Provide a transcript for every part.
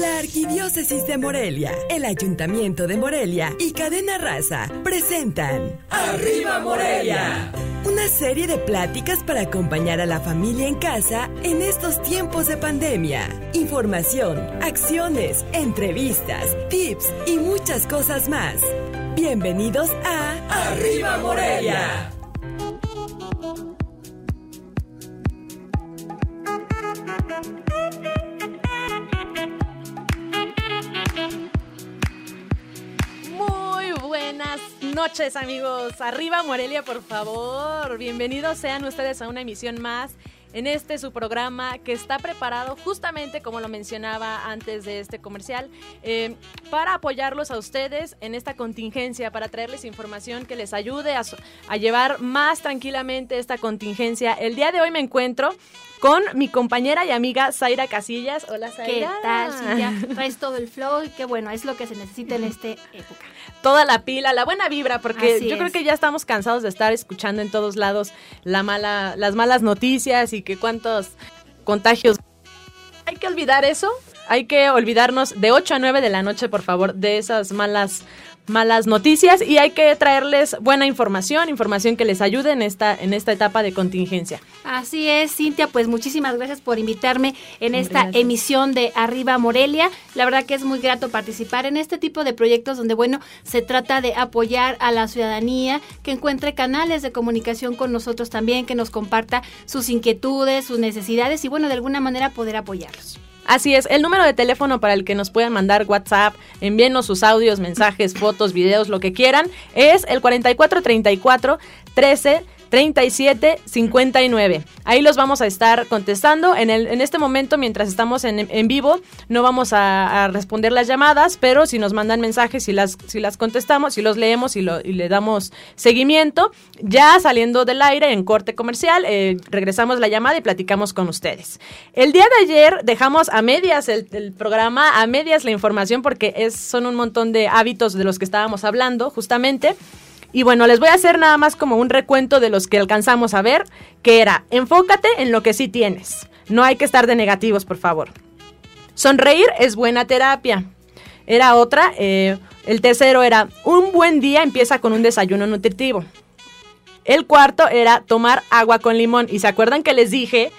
La Arquidiócesis de Morelia, el Ayuntamiento de Morelia y Cadena Raza presentan ¡Arriba Morelia! Una serie de pláticas para acompañar a la familia en casa en estos tiempos de pandemia. Información, acciones, entrevistas, tips y muchas cosas más. Bienvenidos a ¡Arriba Morelia! Noches amigos, arriba Morelia por favor, bienvenidos sean ustedes a una emisión más en este su programa que está preparado justamente como lo mencionaba antes de este comercial eh, para apoyarlos a ustedes en esta contingencia, para traerles información que les ayude a, a llevar más tranquilamente esta contingencia. El día de hoy me encuentro con mi compañera y amiga Zaira Casillas. Hola Zaira. ¿Qué tal, Cintia? Traes todo el flow y qué bueno, es lo que se necesita en esta época. Toda la pila, la buena vibra, porque yo creo que ya estamos cansados de estar escuchando en todos lados la mala, las malas noticias y que cuántos contagios. Hay que olvidar eso, hay que olvidarnos de 8 a 9 de la noche, por favor, de esas malas malas noticias y hay que traerles buena información, información que les ayude en esta, en esta etapa de contingencia. Así es, Cintia, pues muchísimas gracias por invitarme en esta emisión de Arriba Morelia. La verdad que es muy grato participar en este tipo de proyectos donde, bueno, se trata de apoyar a la ciudadanía, que encuentre canales de comunicación con nosotros también, que nos comparta sus inquietudes, sus necesidades y, bueno, de alguna manera poder apoyarlos. Así es, el número de teléfono para el que nos puedan mandar WhatsApp, envíenos sus audios, mensajes, fotos, videos, lo que quieran, es el 4434 13 37 59. Ahí los vamos a estar contestando. En, el, en este momento, mientras estamos en, en vivo, no vamos a, responder las llamadas, pero si nos mandan mensajes, si las, si las contestamos, si los leemos y, lo, y le damos seguimiento, ya saliendo del aire en corte comercial, eh, regresamos la llamada y platicamos con ustedes. El día de ayer dejamos a medias el, el programa, a medias la información, porque es, son un montón de hábitos de los que estábamos hablando, justamente. Y bueno, les voy a hacer nada más como un recuento de los que alcanzamos a ver, que era, enfócate en lo que sí tienes. No hay que estar de negativos, por favor. Sonreír es buena terapia. Era otra. Eh, el tercero era, un buen día empieza con un desayuno nutritivo. El cuarto era tomar agua con limón. Y se acuerdan que les dije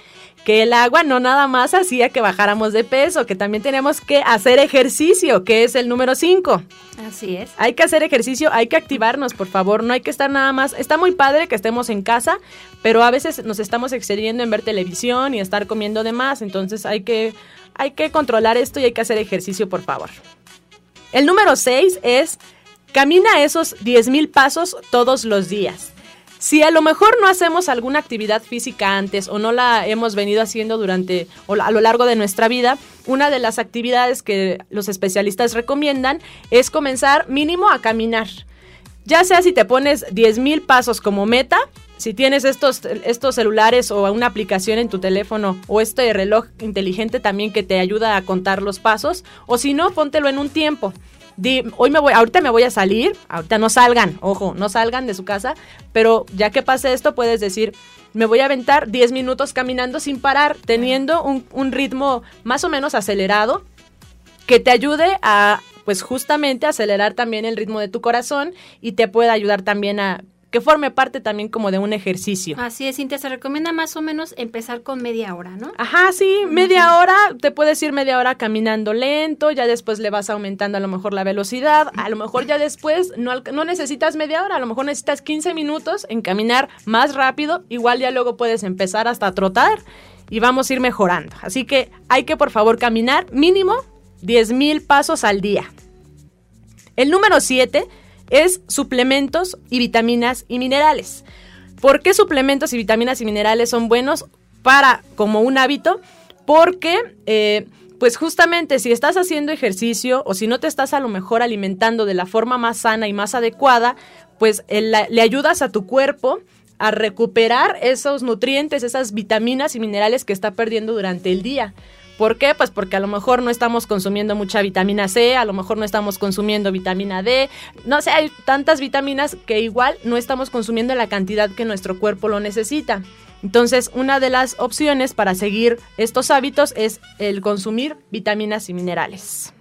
que el agua no nada más hacía que bajáramos de peso, que también tenemos que hacer ejercicio, que es el número 5. Así es. Hay que hacer ejercicio, hay que activarnos, por favor, no hay que estar nada más. Está muy padre que estemos en casa, pero a veces nos estamos excediendo en ver televisión y estar comiendo de más, entonces hay que, hay que controlar esto y hay que hacer ejercicio, por favor. El número 6 es camina esos 10 mil pasos todos los días. Si a lo mejor no hacemos alguna actividad física antes o no la hemos venido haciendo durante o a lo largo de nuestra vida, una de las actividades que los especialistas recomiendan es comenzar mínimo a caminar. Ya sea si te pones 10.000 pasos como meta, si tienes estos, estos celulares o una aplicación en tu teléfono o este reloj inteligente también que te ayuda a contar los pasos, o si no, póntelo en un tiempo hoy me voy, ahorita me voy a salir, ahorita no salgan, ojo, no salgan de su casa, pero ya que pase esto puedes decir, me voy a aventar 10 minutos caminando sin parar, teniendo un, un ritmo más o menos acelerado que te ayude a, pues justamente, acelerar también el ritmo de tu corazón y te pueda ayudar también a que forme parte también como de un ejercicio. Así es, Cintia, se recomienda más o menos empezar con media hora, ¿no? Ajá, sí, media hora, te puedes ir media hora caminando lento, ya después le vas aumentando a lo mejor la velocidad, a lo mejor ya después no, no necesitas media hora, a lo mejor necesitas 15 minutos en caminar más rápido, igual ya luego puedes empezar hasta a trotar y vamos a ir mejorando. Así que hay que por favor caminar mínimo 10 mil pasos al día. El número 7 es suplementos y vitaminas y minerales. ¿Por qué suplementos y vitaminas y minerales son buenos para como un hábito? Porque eh, pues justamente si estás haciendo ejercicio o si no te estás a lo mejor alimentando de la forma más sana y más adecuada, pues le ayudas a tu cuerpo a recuperar esos nutrientes, esas vitaminas y minerales que está perdiendo durante el día. ¿Por qué? Pues porque a lo mejor no estamos consumiendo mucha vitamina C, a lo mejor no estamos consumiendo vitamina D, no sé, hay tantas vitaminas que igual no estamos consumiendo la cantidad que nuestro cuerpo lo necesita. Entonces, una de las opciones para seguir estos hábitos es el consumir vitaminas y minerales.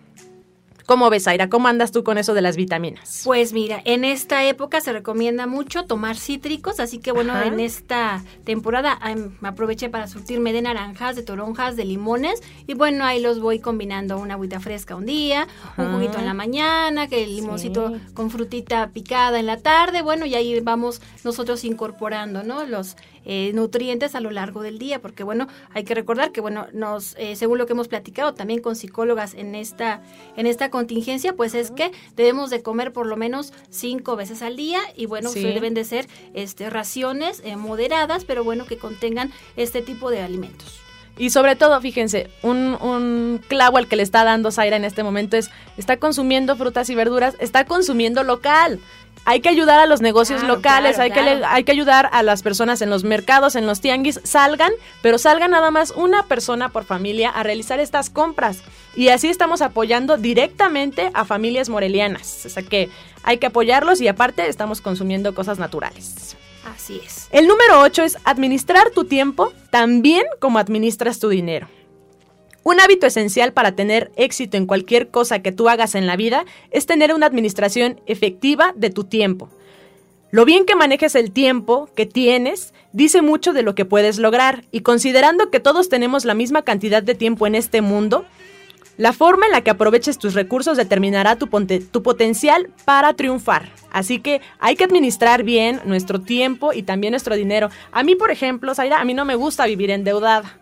¿Cómo ves, Aira? ¿Cómo andas tú con eso de las vitaminas? Pues mira, en esta época se recomienda mucho tomar cítricos, así que bueno, en esta temporada me aproveché para surtirme de naranjas, de toronjas, de limones y bueno, ahí los voy combinando una agüita fresca un día, un juguito en la mañana, que el limoncito con frutita picada en la tarde, bueno, y ahí vamos nosotros incorporando, ¿no? Los eh, nutrientes a lo largo del día, porque bueno, hay que recordar que bueno, nos, eh, según lo que hemos platicado también con psicólogas en esta, en esta contingencia, pues es que debemos de comer por lo menos cinco veces al día y bueno, deben de ser este, raciones eh, moderadas, pero bueno, que contengan este tipo de alimentos. Y sobre todo, fíjense, un, un, clavo al que le está dando Zaira en este momento es, está consumiendo frutas y verduras, está consumiendo local hay que ayudar a los negocios locales, hay, Que hay que ayudar a las personas en los mercados, en los tianguis, salgan, pero salgan nada más una persona por familia a realizar estas compras. Y así estamos apoyando directamente a familias morelianas. O sea que hay que apoyarlos y aparte estamos consumiendo cosas naturales. Así es. El número 8 es administrar tu tiempo también como administras tu dinero. Un hábito esencial para tener éxito en cualquier cosa que tú hagas en la vida es tener una administración efectiva de tu tiempo. Lo bien que manejes el tiempo que tienes dice mucho de lo que puedes lograr y considerando que todos tenemos la misma cantidad de tiempo en este mundo, la forma en la que aproveches tus recursos determinará tu, potencial para triunfar. Así que hay que administrar bien nuestro tiempo y también nuestro dinero. A mí, por ejemplo, Zaira, a mí no me gusta vivir endeudada.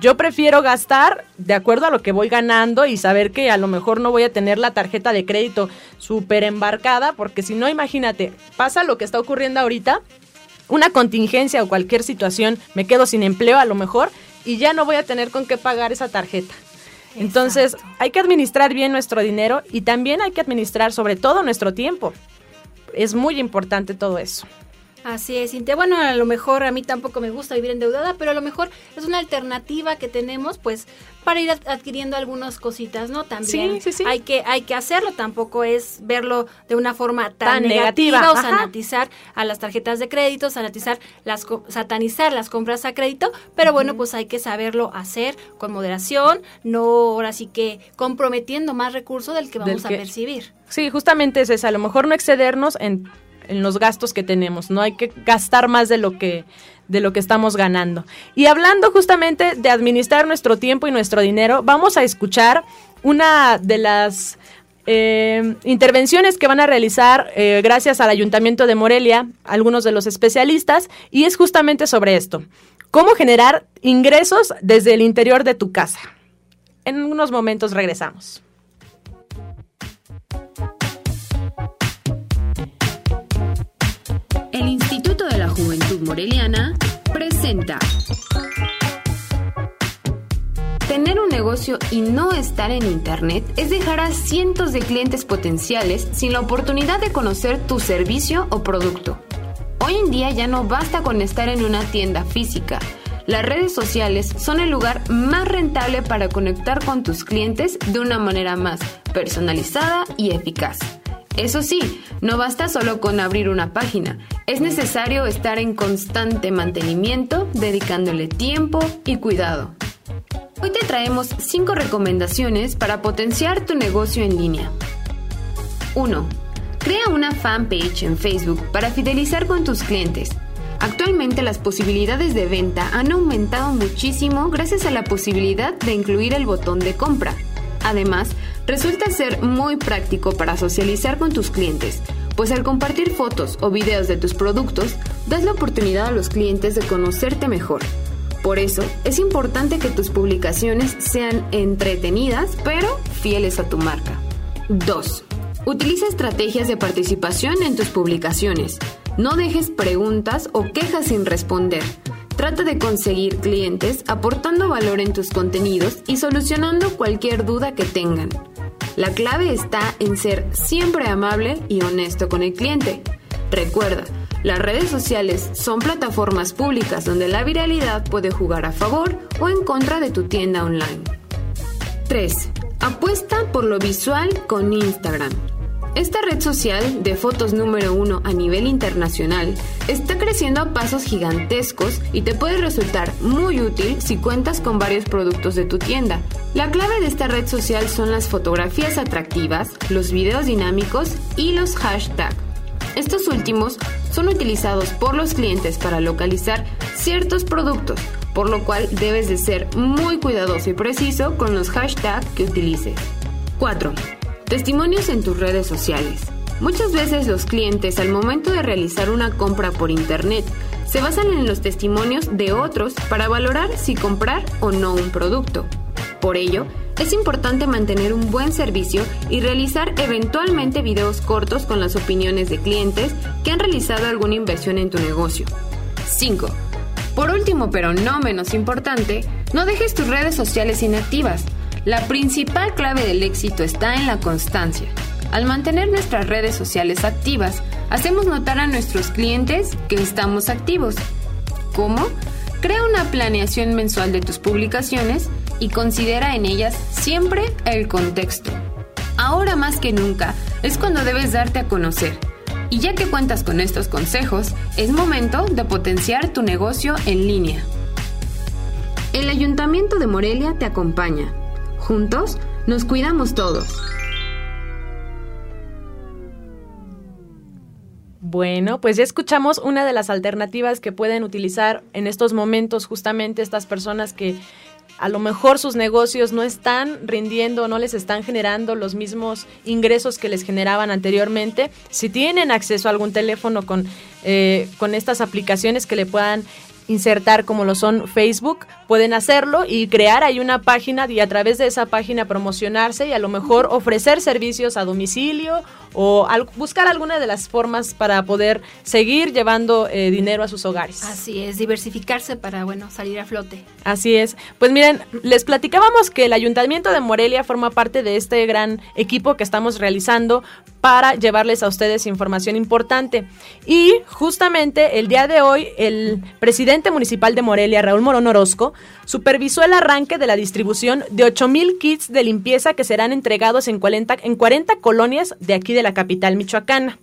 Yo prefiero gastar de acuerdo a lo que voy ganando y saber que a lo mejor no voy a tener la tarjeta de crédito súper embarcada, porque si no, imagínate, pasa lo que está ocurriendo ahorita, una contingencia o cualquier situación, me quedo sin empleo a lo mejor y ya no voy a tener con qué pagar esa tarjeta. Entonces, hay que administrar bien nuestro dinero y también hay que administrar sobre todo nuestro tiempo. Es muy importante todo eso. Así es, Cintia. Bueno, a lo mejor a mí tampoco me gusta vivir endeudada, pero a lo mejor es una alternativa que tenemos, pues, para ir adquiriendo algunas cositas, ¿no? También sí, sí, sí. hay que hay que hacerlo, tampoco es verlo de una forma tan, negativa, o sanatizar a las tarjetas de crédito, sanatizar las satanizar las compras a crédito, pero bueno, pues hay que saberlo hacer con moderación, no ahora sí que comprometiendo más recursos del que vamos a percibir. Sí, justamente es eso, a lo mejor no excedernos en en los gastos que tenemos, no hay que gastar más de lo que de lo que estamos ganando. Y hablando justamente de administrar nuestro tiempo y nuestro dinero, vamos a escuchar una de las eh, intervenciones que van a realizar eh, gracias al Ayuntamiento de Morelia, algunos de los especialistas, y es justamente sobre esto, cómo generar ingresos desde el interior de tu casa. En unos momentos regresamos. Moreliana presenta. Tener un negocio y no estar en Internet es dejar a cientos de clientes potenciales sin la oportunidad de conocer tu servicio o producto. Hoy en día ya no basta con estar en una tienda física. Las redes sociales son el lugar más rentable para conectar con tus clientes de una manera más personalizada y eficaz. Eso sí, no basta solo con abrir una página, es necesario estar en constante mantenimiento, dedicándole tiempo y cuidado. Hoy te traemos 5 recomendaciones para potenciar tu negocio en línea. 1. Crea una fanpage en Facebook para fidelizar con tus clientes. Actualmente las posibilidades de venta han aumentado muchísimo gracias a la posibilidad de incluir el botón de compra. Además, resulta ser muy práctico para socializar con tus clientes, pues al compartir fotos o videos de tus productos, das la oportunidad a los clientes de conocerte mejor. Por eso, es importante que tus publicaciones sean entretenidas, pero fieles a tu marca. 2. Utiliza estrategias de participación en tus publicaciones. No dejes preguntas o quejas sin responder. Trata de conseguir clientes aportando valor en tus contenidos y solucionando cualquier duda que tengan. La clave está en ser siempre amable y honesto con el cliente. Recuerda, las redes sociales son plataformas públicas donde la viralidad puede jugar a favor o en contra de tu tienda online. 3. Apuesta por lo visual con Instagram. Esta red social de fotos número uno a nivel internacional está creciendo a pasos gigantescos y te puede resultar muy útil si cuentas con varios productos de tu tienda. La clave de esta red social son las fotografías atractivas, los videos dinámicos y los hashtags. Estos últimos son utilizados por los clientes para localizar ciertos productos, por lo cual debes de ser muy cuidadoso y preciso con los hashtags que utilices. 4. Testimonios en tus redes sociales. Muchas veces los clientes al momento de realizar una compra por internet se basan en los testimonios de otros para valorar si comprar o no un producto. Por ello, es importante mantener un buen servicio y realizar eventualmente videos cortos con las opiniones de clientes que han realizado alguna inversión en tu negocio. 5. Por último, pero no menos importante, no dejes tus redes sociales inactivas. La principal clave del éxito está en la constancia. Al mantener nuestras redes sociales activas, hacemos notar a nuestros clientes que estamos activos. ¿Cómo? Crea una planeación mensual de tus publicaciones y considera en ellas siempre el contexto. Ahora más que nunca es cuando debes darte a conocer. Y ya que cuentas con estos consejos, es momento de potenciar tu negocio en línea. El Ayuntamiento de Morelia te acompaña. Juntos nos cuidamos todos. Bueno, pues ya escuchamos una de las alternativas que pueden utilizar en estos momentos justamente estas personas que a lo mejor sus negocios no están rindiendo, no les están generando los mismos ingresos que les generaban anteriormente. Si tienen acceso a algún teléfono con, eh, con estas aplicaciones que le puedan insertar como lo son Facebook, pueden hacerlo y crear ahí una página y a través de esa página promocionarse y a lo mejor ofrecer servicios a domicilio o buscar alguna de las formas para poder seguir llevando eh, dinero a sus hogares. Así es, diversificarse para, bueno, salir a flote. Así es. Pues miren, les platicábamos que el Ayuntamiento de Morelia forma parte de este gran equipo que estamos realizando para llevarles a ustedes información importante. Y justamente el día de hoy, el presidente municipal de Morelia, Raúl Morón Orozco, supervisó el arranque de la distribución de 8.000 kits de limpieza que serán entregados en 40, en 40 colonias de aquí de la capital michoacana.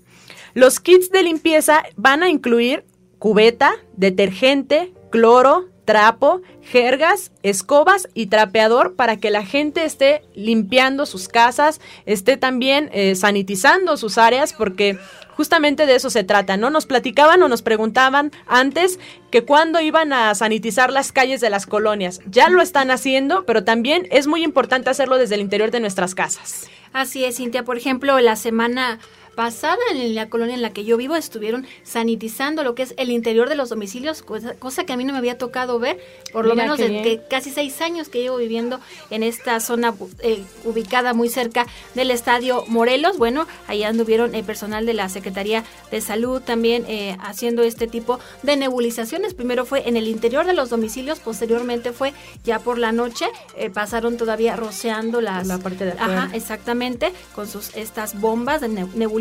Los kits de limpieza van a incluir cubeta, detergente, cloro, trapo, jergas, escobas y trapeador para que la gente esté limpiando sus casas, esté también eh, sanitizando sus áreas, porque justamente de eso se trata, ¿no? Nos platicaban o nos preguntaban antes que cuándo iban a sanitizar las calles de las colonias. Ya lo están haciendo, pero también es muy importante hacerlo desde el interior de nuestras casas. Así es, Cintia. Por ejemplo, la semana pasada en la colonia en la que yo vivo estuvieron sanitizando lo que es el interior de los domicilios, cosa, que a mí no me había tocado ver, por lo menos de casi seis años que llevo viviendo en esta zona eh, ubicada muy cerca del Estadio Morelos. Bueno, ahí anduvieron el personal de la Secretaría de Salud también eh, haciendo este tipo de nebulizaciones. Primero fue en el interior de los domicilios, posteriormente fue ya por la noche, eh, pasaron todavía rociando las... La parte de Ajá, exactamente, con sus estas bombas de nebulización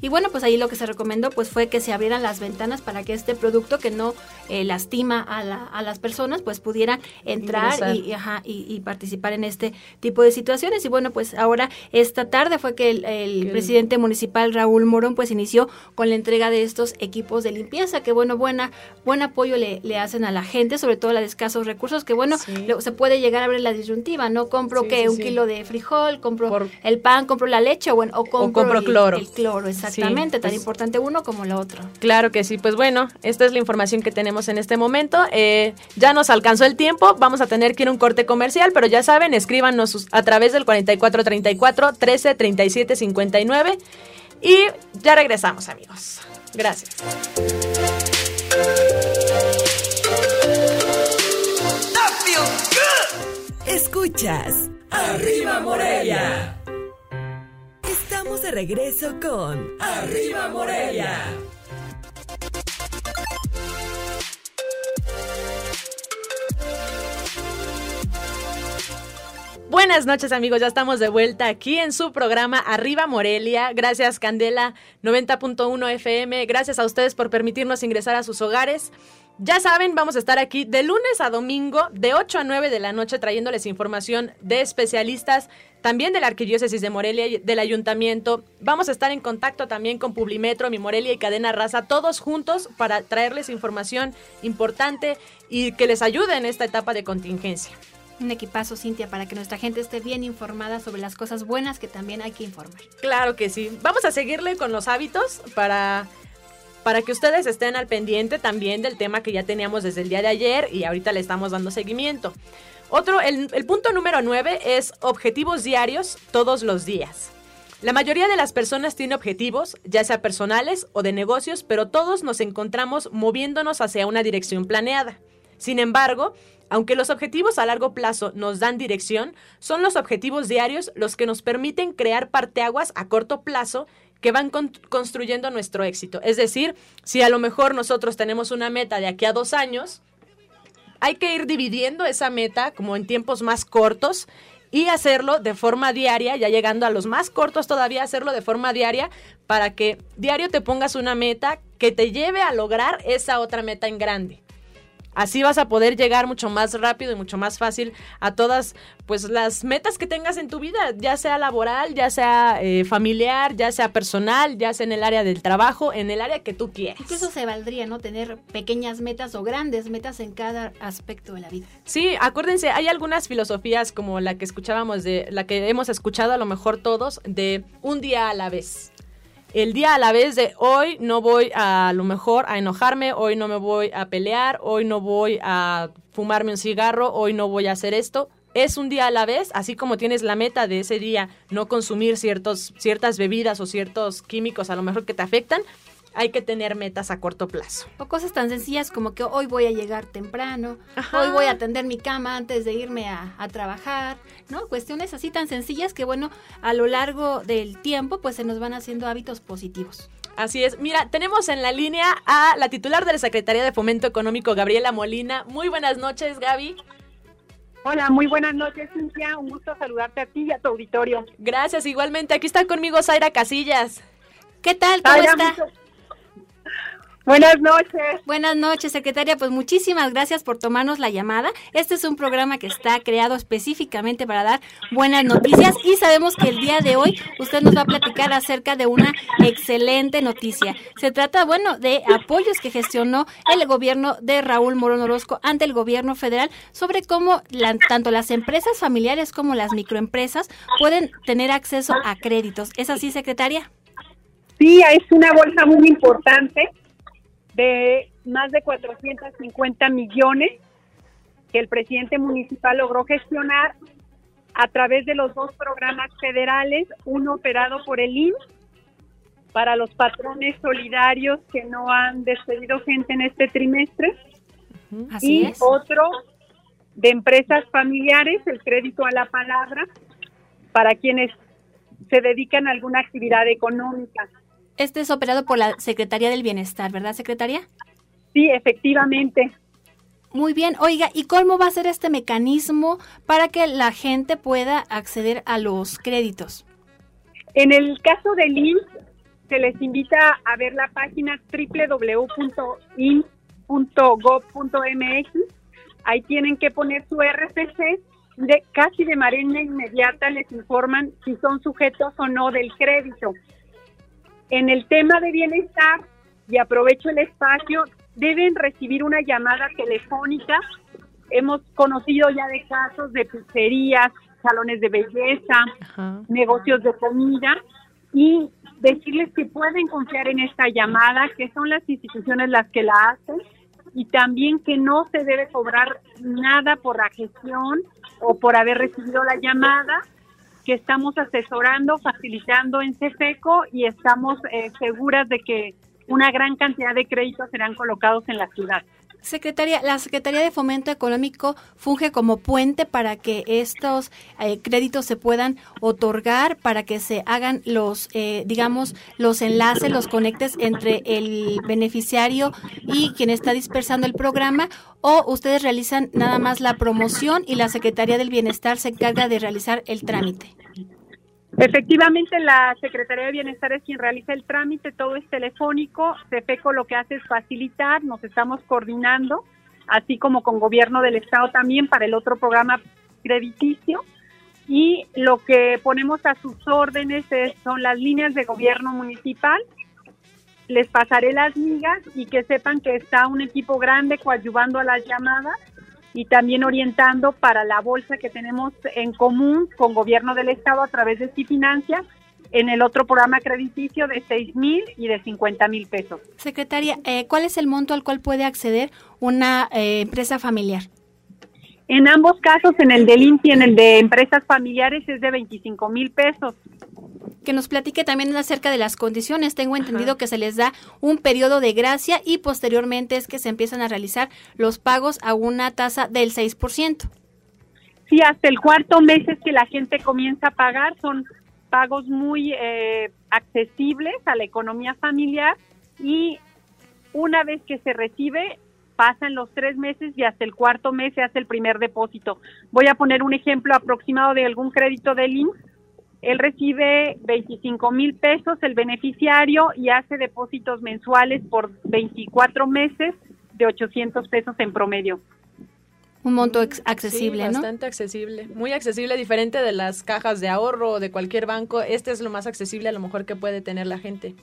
y bueno, pues ahí lo que se recomendó pues fue que se abrieran las ventanas para que este producto que no eh, lastima a, la, a, las personas pues pudieran entrar y, y, participar en este tipo de situaciones. Y bueno, pues ahora esta tarde fue que el, presidente municipal Raúl Morón pues inició con la entrega de estos equipos de limpieza, que bueno, buena, buen apoyo le, le hacen a la gente, sobre todo la de escasos recursos, que bueno, se puede llegar a ver la disyuntiva, ¿no? Compro que un kilo de frijol, compro el pan, compro la leche, o bueno, o compro, compro cloro el cloro, exactamente, tan pues importante uno como la otro. Claro que sí, pues bueno, esta es la información que tenemos en este momento. Eh, ya nos alcanzó el tiempo, vamos a tener que ir a un corte comercial, pero ya saben, escríbanos a través del 4434 13 37 59 y ya regresamos, amigos. Gracias. Escuchas. Arriba Morelia. Estamos de regreso con Arriba Morelia. Buenas noches amigos, ya estamos de vuelta aquí en su programa Arriba Morelia. Gracias Candela 90.1 FM, gracias a ustedes por permitirnos ingresar a sus hogares. Ya saben, vamos a estar aquí de lunes a domingo, de 8 a 9 de la noche, trayéndoles información de especialistas, también de la Arquidiócesis de Morelia y del Ayuntamiento. Vamos a estar en contacto también con Publimetro, Mi Morelia y Cadena Raza, todos juntos para traerles información importante y que les ayude en esta etapa de contingencia. Un equipazo, Cintia, para que nuestra gente esté bien informada sobre las cosas buenas que también hay que informar. Claro que sí. Vamos a seguirle con los hábitos para para que ustedes estén al pendiente también del tema que ya teníamos desde el día de ayer y ahorita le estamos dando seguimiento. Otro, el, punto número 9 es objetivos diarios todos los días. La mayoría de las personas tiene objetivos, ya sea personales o de negocios, pero todos nos encontramos moviéndonos hacia una dirección planeada. Sin embargo, aunque los objetivos a largo plazo nos dan dirección, son los objetivos diarios los que nos permiten crear parteaguas a corto plazo que van construyendo nuestro éxito. Es decir, si a lo mejor nosotros tenemos una meta de aquí a dos años, hay que ir dividiendo esa meta como en tiempos más cortos y hacerlo de forma diaria, ya llegando a los más cortos todavía, hacerlo de forma diaria para que diario te pongas una meta que te lleve a lograr esa otra meta en grande. Así vas a poder llegar mucho más rápido y mucho más fácil a todas pues las metas que tengas en tu vida, ya sea laboral, ya sea eh, familiar, ya sea personal, ya sea en el área del trabajo, en el área que tú quieras. Incluso se valdría, ¿no? Tener pequeñas metas o grandes metas en cada aspecto de la vida. Sí, acuérdense, hay algunas filosofías como la que escuchábamos de, la que hemos escuchado a lo mejor todos, de un día a la vez el día a la vez de hoy no voy a, lo mejor a enojarme, hoy no me voy a pelear, hoy no voy a fumarme un cigarro, hoy no voy a hacer esto. Es un día a la vez, así como tienes la meta de ese día no consumir ciertos, ciertas bebidas o ciertos químicos a lo mejor que te afectan, hay que tener metas a corto plazo. O cosas tan sencillas como que hoy voy a llegar temprano, hoy voy a atender mi cama antes de irme a, a, trabajar, ¿no? Cuestiones así tan sencillas que, bueno, a lo largo del tiempo, pues se nos van haciendo hábitos positivos. Así es. Mira, tenemos en la línea a la titular de la Secretaría de Fomento Económico, Gabriela Molina. Muy buenas noches, Gaby. Hola, muy buenas noches, Cintia. Un gusto saludarte a ti y a tu auditorio. Gracias, igualmente. Aquí está conmigo Zaira Casillas. ¿Qué tal? ¿Cómo está? Buenas noches. Buenas noches, secretaria. Pues muchísimas gracias por tomarnos la llamada. Este es un programa que está creado específicamente para dar buenas noticias y sabemos que el día de hoy usted nos va a platicar acerca de una excelente noticia. Se trata, bueno, de apoyos que gestionó el gobierno de Raúl Morón Orozco ante el gobierno federal sobre cómo tanto las empresas familiares como las microempresas pueden tener acceso a créditos. ¿Es así, secretaria? Sí, es una bolsa muy importante de más de 450 millones que el presidente municipal logró gestionar a través de los dos programas federales, uno operado por el IMSS para los patrones solidarios que no han despedido gente en este trimestre y otro de empresas familiares, el crédito a la palabra, para quienes se dedican a alguna actividad económica. Este es operado por la Secretaría del Bienestar, ¿verdad, secretaria? Sí, efectivamente. Muy bien, oiga, ¿y cómo va a ser este mecanismo para que la gente pueda acceder a los créditos? En el caso del IMSS, se les invita a ver la página www.ins.gov.mx. Ahí tienen que poner su RFC. De, casi de manera inmediata les informan si son sujetos o no del crédito. En el tema de bienestar, y aprovecho el espacio, deben recibir una llamada telefónica. Hemos conocido ya de casos de pizzerías, salones de belleza, negocios de comida y decirles que pueden confiar en esta llamada, que son las instituciones las que la hacen y también que no se debe cobrar nada por la gestión o por haber recibido la llamada estamos asesorando, facilitando en CEFECO y estamos eh, seguras de que una gran cantidad de créditos serán colocados en la ciudad. Secretaria, la Secretaría de Fomento Económico funge como puente para que estos eh, créditos se puedan otorgar, para que se hagan los, eh, digamos, los enlaces, los conectes entre el beneficiario y quien está dispersando el programa, o ustedes realizan nada más la promoción y la Secretaría del Bienestar se encarga de realizar el trámite. Efectivamente, la Secretaría de Bienestar es quien realiza el trámite, todo es telefónico. CEFECO lo que hace es facilitar, nos estamos coordinando, así como con gobierno del Estado también para el otro programa crediticio. Y lo que ponemos a sus órdenes son las líneas de gobierno municipal. Les pasaré las migas y que sepan que está un equipo grande coadyuvando a las llamadas y también orientando para la bolsa que tenemos en común con gobierno del estado a través de Cifinancia en el otro programa crediticio de 6 mil y de 50 mil pesos. Secretaria, eh, ¿cuál es el monto al cual puede acceder una eh, empresa familiar? En ambos casos, en el de INPI y en el de empresas familiares, es de 25 mil pesos. Que nos platique también acerca de las condiciones. Tengo entendido que se les da un periodo de gracia y posteriormente es que se empiezan a realizar los pagos a una tasa del 6%. Sí, hasta el cuarto mes es que la gente comienza a pagar. Son pagos muy eh, accesibles a la economía familiar y una vez que se recibe, pasan los tres meses y hasta el cuarto mes se hace el primer depósito. Voy a poner un ejemplo aproximado de algún crédito del IMSS. Él recibe 25 mil pesos el beneficiario y hace depósitos mensuales por 24 meses de 800 pesos en promedio. Un monto accesible, ¿no? Bastante accesible, muy accesible, diferente de las cajas de ahorro o de cualquier banco. Este es lo más accesible a lo mejor que puede tener la gente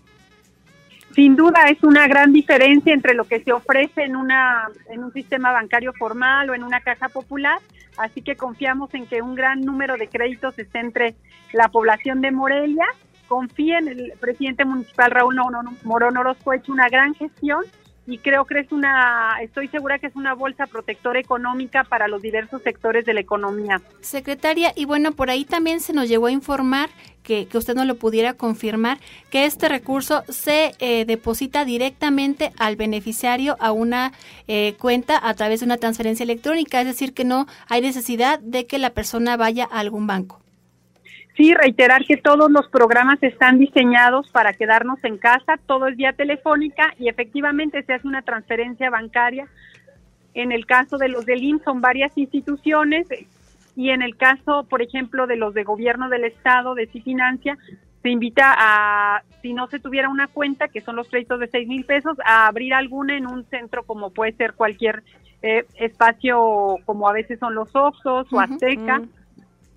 sin duda es una gran diferencia entre lo que se ofrece en una en un sistema bancario formal o en una caja popular, así que confiamos en que un gran número de créditos esté entre la población de Morelia. Confíen, el presidente municipal Raúl Morón Orozco ha hecho una gran gestión y creo que es una, estoy segura que es una bolsa protectora económica para los diversos sectores de la economía. Secretaria, y bueno, por ahí también se nos llegó a informar que, que usted no lo pudiera confirmar, que este recurso se eh, deposita directamente al beneficiario a una eh, cuenta a través de una transferencia electrónica, es decir, que no hay necesidad de que la persona vaya a algún banco. Sí, reiterar que todos los programas están diseñados para quedarnos en casa, todo es vía telefónica y efectivamente se hace una transferencia bancaria. En el caso de los del IMSS son varias instituciones y en el caso, por ejemplo, de los de gobierno del Estado, de Cifinancia, se invita a, si no se tuviera una cuenta, que son los créditos de seis mil pesos, a abrir alguna en un centro como puede ser cualquier eh, espacio, como a veces son los Oxos o Azteca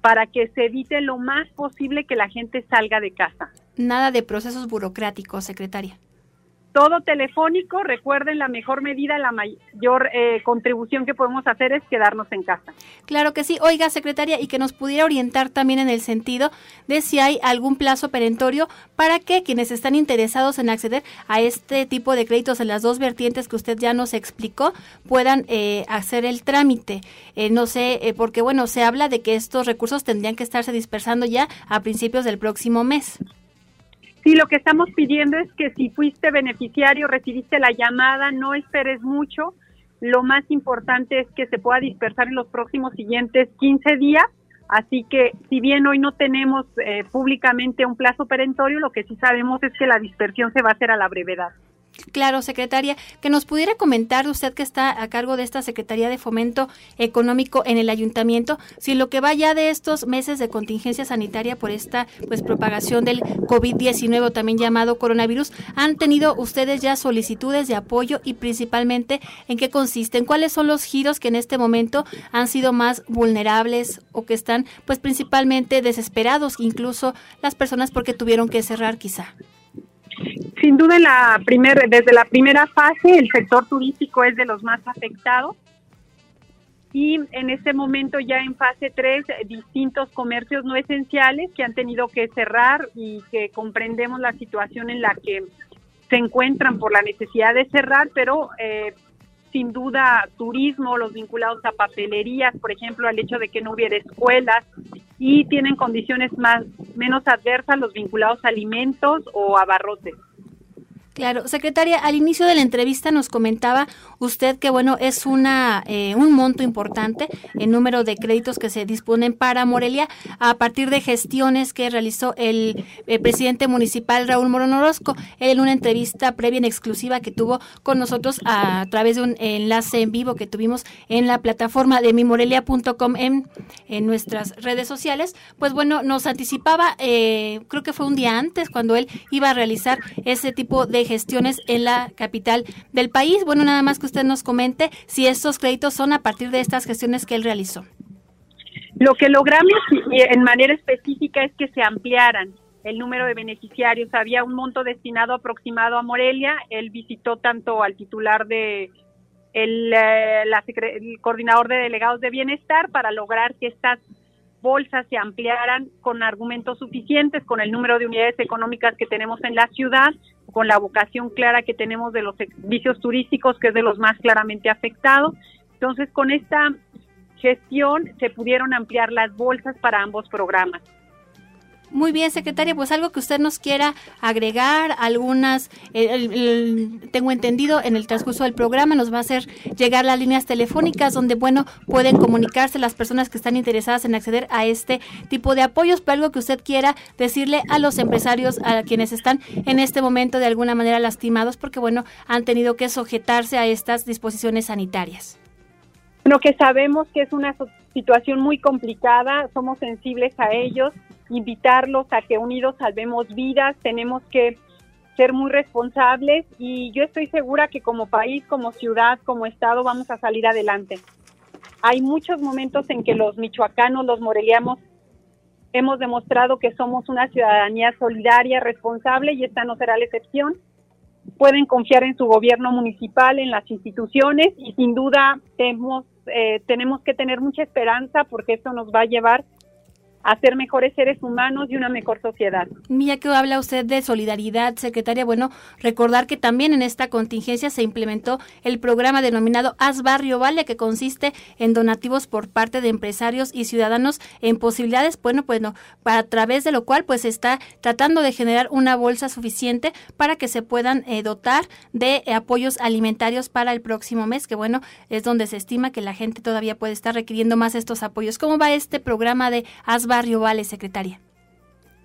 para que se evite lo más posible que la gente salga de casa. Nada de procesos burocráticos, secretaria todo telefónico. Recuerden, la mejor medida, la mayor eh, contribución que podemos hacer es quedarnos en casa. Claro que sí. Oiga, secretaria, y que nos pudiera orientar también en el sentido de si hay algún plazo perentorio para que quienes están interesados en acceder a este tipo de créditos en las dos vertientes que usted ya nos explicó puedan eh, hacer el trámite. Eh, no sé, porque bueno, se habla de que estos recursos tendrían que estarse dispersando ya a principios del próximo mes. Sí, lo que estamos pidiendo es que si fuiste beneficiario, recibiste la llamada, no esperes mucho. Lo más importante es que se pueda dispersar en los próximos siguientes 15 días. Así que si bien hoy no tenemos eh, públicamente un plazo perentorio, lo que sí sabemos es que la dispersión se va a hacer a la brevedad. Claro, secretaria, que nos pudiera comentar usted que está a cargo de esta Secretaría de Fomento Económico en el ayuntamiento, si lo que va ya de estos meses de contingencia sanitaria por esta pues propagación del COVID-19 también llamado coronavirus, han tenido ustedes ya solicitudes de apoyo y principalmente en qué consisten, cuáles son los giros que en este momento han sido más vulnerables o que están pues principalmente desesperados, incluso las personas porque tuvieron que cerrar quizá. Sin duda, la primer, desde la primera fase, el sector turístico es de los más afectados. Y en este momento, ya en fase 3, distintos comercios no esenciales que han tenido que cerrar y que comprendemos la situación en la que se encuentran por la necesidad de cerrar, pero eh, sin duda turismo, los vinculados a papelerías, por ejemplo, al hecho de que no hubiera escuelas y tienen condiciones más menos adversas los vinculados a alimentos o abarrotes. Claro, secretaria, al inicio de la entrevista nos comentaba usted que bueno es una eh, un monto importante el número de créditos que se disponen para Morelia a partir de gestiones que realizó el, presidente municipal Raúl Morón Orozco en una entrevista previa en exclusiva que tuvo con nosotros a, través de un enlace en vivo que tuvimos en la plataforma de mimorelia.com en, en nuestras redes sociales. Pues bueno, nos anticipaba, eh, creo que fue un día antes cuando él iba a realizar ese tipo de gestiones en la capital del país. Bueno, nada más que usted nos comente si estos créditos son a partir de estas gestiones que él realizó. Lo que logramos en manera específica es que se ampliaran el número de beneficiarios. Había un monto destinado aproximado a Morelia. Él visitó tanto al titular de el, eh, el coordinador de delegados de bienestar para lograr que estas bolsas se ampliaran con argumentos suficientes, con el número de unidades económicas que tenemos en la ciudad, con la vocación clara que tenemos de los servicios turísticos, que es de los más claramente afectados. Entonces, con esta gestión se pudieron ampliar las bolsas para ambos programas. Muy bien, secretaria, pues algo que usted nos quiera agregar, algunas, tengo entendido, en el transcurso del programa nos va a hacer llegar las líneas telefónicas donde, bueno, pueden comunicarse las personas que están interesadas en acceder a este tipo de apoyos, pero algo que usted quiera decirle a los empresarios, a quienes están en este momento de alguna manera lastimados, porque, bueno, han tenido que sujetarse a estas disposiciones sanitarias. Lo que sabemos que es una situación muy complicada, somos sensibles a ellos invitarlos a que unidos salvemos vidas, tenemos que ser muy responsables y yo estoy segura que como país, como ciudad, como estado vamos a salir adelante. Hay muchos momentos en que los michoacanos, los morelianos, hemos demostrado que somos una ciudadanía solidaria, responsable y esta no será la excepción. Pueden confiar en su gobierno municipal, en las instituciones y sin duda tenemos, eh, tenemos que tener mucha esperanza porque esto nos va a llevar a ser mejores seres humanos y una mejor sociedad. Mira que habla usted de solidaridad, secretaria, bueno, recordar que también en esta contingencia se implementó el programa denominado Haz Barrio Vale, que consiste en donativos por parte de empresarios y ciudadanos en posibilidades, bueno, bueno, para a través de lo cual pues está tratando de generar una bolsa suficiente para que se puedan eh, dotar de apoyos alimentarios para el próximo mes, que bueno, es donde se estima que la gente todavía puede estar requiriendo más estos apoyos. ¿Cómo va este programa de Haz Barrio Vale, secretaria?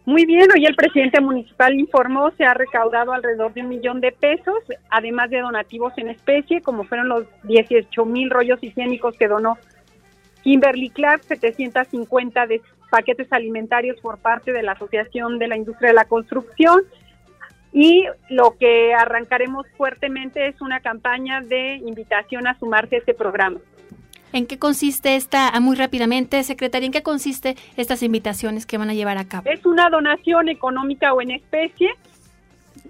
Muy bien, hoy el presidente municipal informó se ha recaudado alrededor de un millón de pesos, además de donativos en especie, como fueron los 18 mil rollos higiénicos que donó Kimberly Clark, 750 de paquetes alimentarios por parte de la Asociación de la Industria de la Construcción. Y lo que arrancaremos fuertemente es una campaña de invitación a sumarse a este programa. ¿En qué consiste esta, ah, muy rápidamente, secretaria, en qué consiste estas invitaciones que van a llevar a cabo? Es una donación económica o en especie.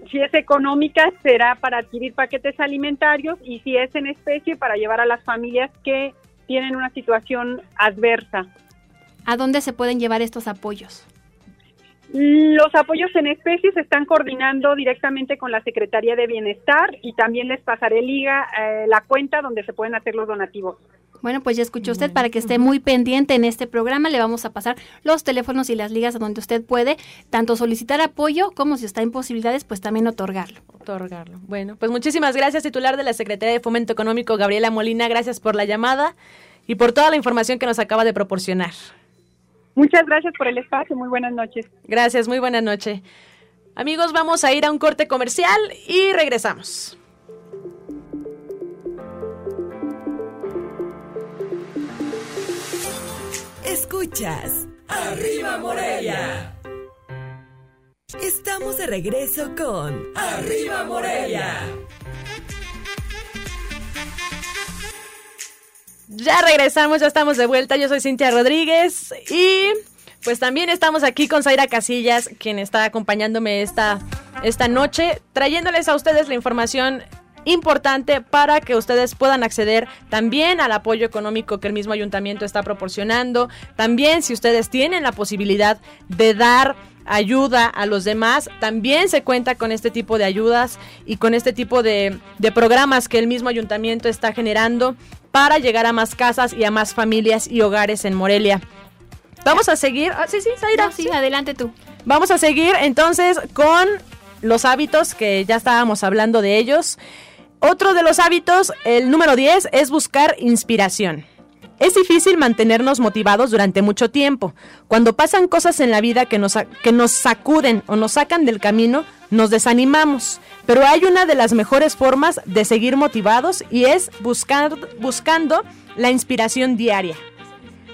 Si es económica, será para adquirir paquetes alimentarios y si es en especie, para llevar a las familias que tienen una situación adversa. ¿A dónde se pueden llevar estos apoyos? Los apoyos en especie se están coordinando directamente con la Secretaría de Bienestar y también les pasaré liga eh, la cuenta donde se pueden hacer los donativos. Bueno, pues ya escuchó usted, para que esté muy pendiente en este programa, le vamos a pasar los teléfonos y las ligas a donde usted puede tanto solicitar apoyo como si está en posibilidades, pues también otorgarlo. Otorgarlo. Bueno, pues muchísimas gracias, titular de la Secretaría de Fomento Económico, Gabriela Molina, gracias por la llamada y por toda la información que nos acaba de proporcionar. Muchas gracias por el espacio, muy buenas noches. Gracias, muy buena noche. Amigos, vamos a ir a un corte comercial y regresamos. Escuchas. Arriba Morelia. Estamos de regreso con Arriba Morelia. Ya regresamos, ya estamos de vuelta. Yo soy Cintia Rodríguez y pues también estamos aquí con Zaira Casillas, quien está acompañándome esta, esta noche, trayéndoles a ustedes la información importante para que ustedes puedan acceder también al apoyo económico que el mismo ayuntamiento está proporcionando. También si ustedes tienen la posibilidad de dar ayuda a los demás, también se cuenta con este tipo de ayudas y con este tipo de, programas que el mismo ayuntamiento está generando para llegar a más casas y a más familias y hogares en Morelia. Vamos a seguir. Ah, sí, sí, Zaira. sí, adelante tú. Vamos a seguir entonces con los hábitos que ya estábamos hablando de ellos. Otro de los hábitos, el número 10, es buscar inspiración. Es difícil mantenernos motivados durante mucho tiempo. Cuando pasan cosas en la vida que nos, que nos sacuden o nos sacan del camino, nos desanimamos. Pero hay una de las mejores formas de seguir motivados y es buscar, buscando la inspiración diaria.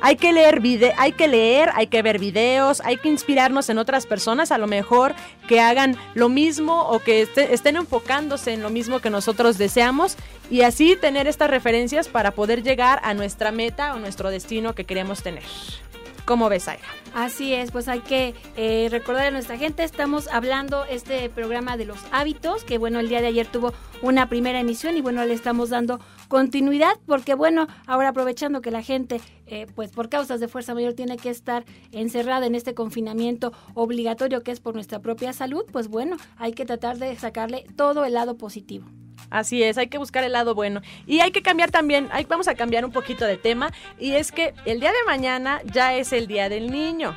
Hay que leer hay que leer, hay que ver videos, hay que inspirarnos en otras personas, a lo mejor que hagan lo mismo o que estén enfocándose en lo mismo que nosotros deseamos y así tener estas referencias para poder llegar a nuestra meta o nuestro destino que queremos tener. ¿Cómo ves, Aira? Así es, pues hay que eh, recordar a nuestra gente, estamos hablando este programa de los hábitos, que bueno, el día de ayer tuvo una primera emisión y bueno, le estamos dando continuidad porque bueno, ahora aprovechando que la gente, eh, pues por causas de fuerza mayor tiene que estar encerrada en este confinamiento obligatorio que es por nuestra propia salud, pues bueno, hay que tratar de sacarle todo el lado positivo. Así es, hay que buscar el lado bueno. Y hay que cambiar también, vamos a cambiar un poquito de tema, y es que el día de mañana ya es el Día del Niño.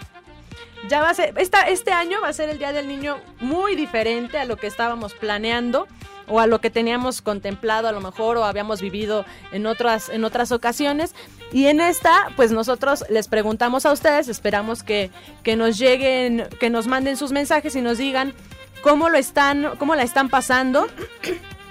Ya va a ser, este año va a ser el Día del Niño muy diferente a lo que estábamos planeando o a lo que teníamos contemplado a lo mejor o habíamos vivido en otras, en otras ocasiones. Y en esta, pues nosotros les preguntamos a ustedes, esperamos que, que nos lleguen, que nos manden sus mensajes y nos digan cómo lo están, cómo la están pasando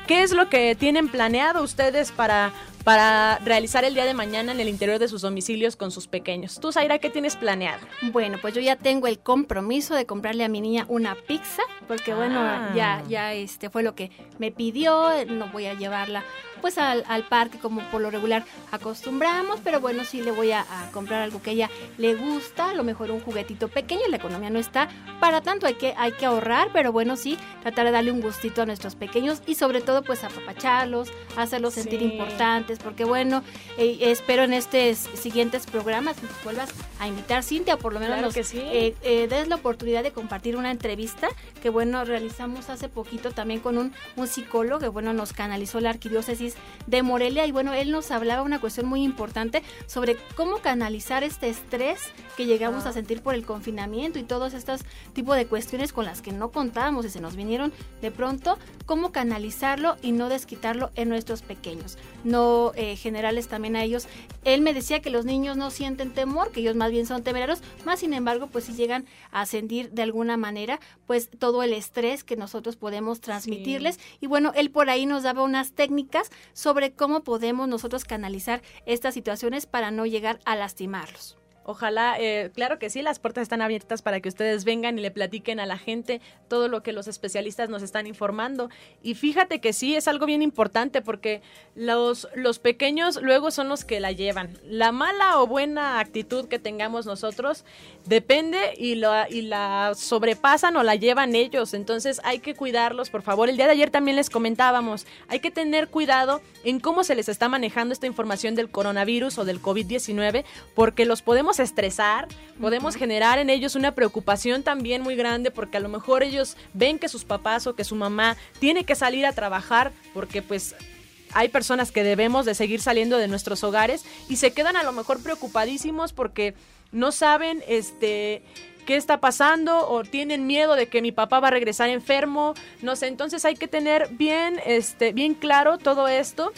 ¿Qué es lo que tienen planeado ustedes para, para realizar el día de mañana en el interior de sus domicilios con sus pequeños? Tú, Zaira, ¿qué tienes planeado? Bueno, pues yo ya tengo el compromiso de comprarle a mi niña una pizza, porque bueno, ah. ya, ya este fue lo que me pidió, no voy a llevarla pues al, parque como por lo regular acostumbramos, pero bueno, sí le voy a, comprar algo que a ella le gusta, a lo mejor un juguetito pequeño, la economía no está para tanto, hay que, hay que ahorrar, pero bueno, sí, tratar de darle un gustito a nuestros pequeños y sobre todo pues apapacharlos, hacerlos sentir importantes, porque bueno, eh, espero en estos siguientes programas que vuelvas a invitar, Cintia, por lo menos que sí. Eh, eh, des la oportunidad de compartir una entrevista que bueno, realizamos hace poquito también con un, un psicólogo que bueno, nos canalizó la arquidiócesis de Morelia y bueno, él nos hablaba una cuestión muy importante sobre cómo canalizar este estrés que llegamos a sentir por el confinamiento y todos estos tipos de cuestiones con las que no contábamos y se nos vinieron de pronto, cómo canalizarlo y no desquitarlo en nuestros pequeños, no eh, generarles también a ellos. Él me decía que los niños no sienten temor, que ellos más bien son temerarios, más sin embargo, pues si llegan a sentir de alguna manera, pues todo el estrés que nosotros podemos transmitirles. Y bueno, él por ahí nos daba unas técnicas sobre cómo podemos nosotros canalizar estas situaciones para no llegar a lastimarlos. Ojalá, eh, claro que sí, las puertas están abiertas para que ustedes vengan y le platiquen a la gente todo lo que los especialistas nos están informando. Y fíjate que sí, es algo bien importante porque los, los pequeños luego son los que la llevan. La mala o buena actitud que tengamos nosotros depende y, y la sobrepasan o la llevan ellos. Entonces hay que cuidarlos, por favor. El día de ayer también les comentábamos, hay que tener cuidado en cómo se les está manejando esta información del coronavirus o del COVID-19 porque los podemos estresar, podemos generar en ellos una preocupación también muy grande porque a lo mejor ellos ven que sus papás o que su mamá tiene que salir a trabajar porque pues hay personas que debemos de seguir saliendo de nuestros hogares y se quedan a lo mejor preocupadísimos porque no saben este qué está pasando o tienen miedo de que mi papá va a regresar enfermo, no sé, entonces hay que tener bien este bien claro todo esto.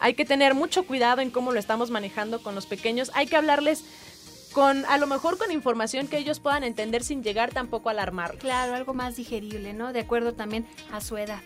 Hay que tener mucho cuidado en cómo lo estamos manejando con los pequeños. Hay que hablarles con a lo mejor con información que ellos puedan entender sin llegar tampoco a alarmar. Claro, algo más digerible, ¿no? De acuerdo también a su edad.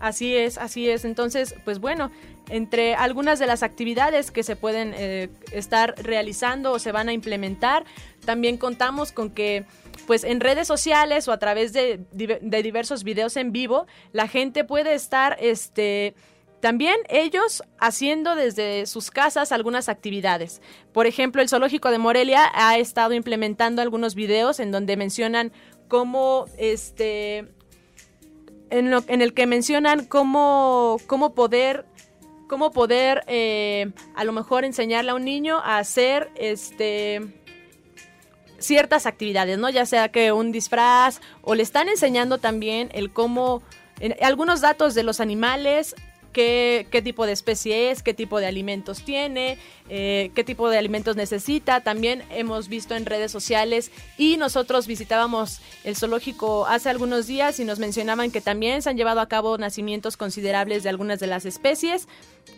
Así es, así es. Entonces, pues bueno, entre algunas de las actividades que se pueden eh, estar realizando o se van a implementar, también contamos con que pues en redes sociales o a través de, de diversos videos en vivo, la gente puede estar este también ellos haciendo desde sus casas algunas actividades. Por ejemplo, el Zoológico de Morelia ha estado implementando algunos videos en donde mencionan cómo este en, lo, en el que mencionan cómo, cómo poder cómo poder eh, a lo mejor enseñarle a un niño a hacer este ciertas actividades, ¿no? Ya sea que un disfraz o le están enseñando también el cómo algunos datos de los animales qué, tipo de especie es, qué tipo de alimentos tiene, eh, qué tipo de alimentos necesita. También hemos visto en redes sociales y nosotros visitábamos el zoológico hace algunos días y nos mencionaban que también se han llevado a cabo nacimientos considerables de algunas de las especies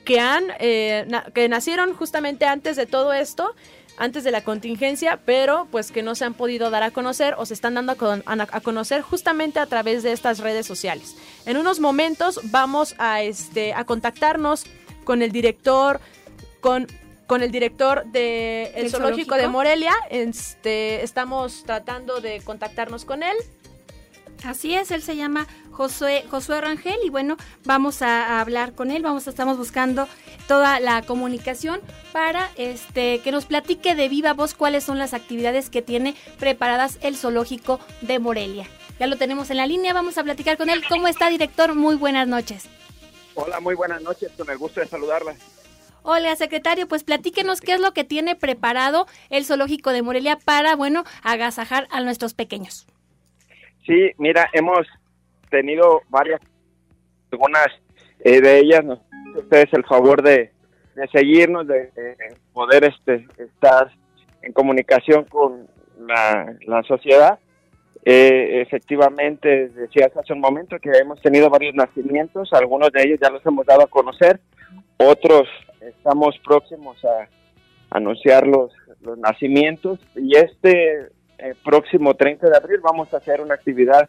que han eh, que nacieron justamente antes de todo esto antes de la contingencia, pero pues que no se han podido dar a conocer o se están dando a, conocer justamente a través de estas redes sociales. En unos momentos vamos a este a contactarnos con el director con con el director del de zoológico, de Morelia. Este, estamos tratando de contactarnos con él. Así es, él se llama Josué, Josué Rangel y bueno, vamos a, hablar con él, vamos, estamos buscando toda la comunicación para este que nos platique de viva voz cuáles son las actividades que tiene preparadas el zoológico de Morelia. Ya lo tenemos en la línea, vamos a platicar con él. ¿Cómo está, director? Muy buenas noches. Hola, muy buenas noches, con el gusto de saludarla. Hola, secretario, pues platíquenos qué es lo que tiene preparado el zoológico de Morelia para, bueno, agasajar a nuestros pequeños. Sí, mira, hemos tenido varias, algunas eh, de ellas nos ustedes el favor de, seguirnos, de, poder este, estar en comunicación con la, sociedad. Eh, efectivamente, decías hace un momento que hemos tenido varios nacimientos, algunos de ellos ya los hemos dado a conocer, otros estamos próximos a anunciar los, los nacimientos y este eh, próximo 30 de abril vamos a hacer una actividad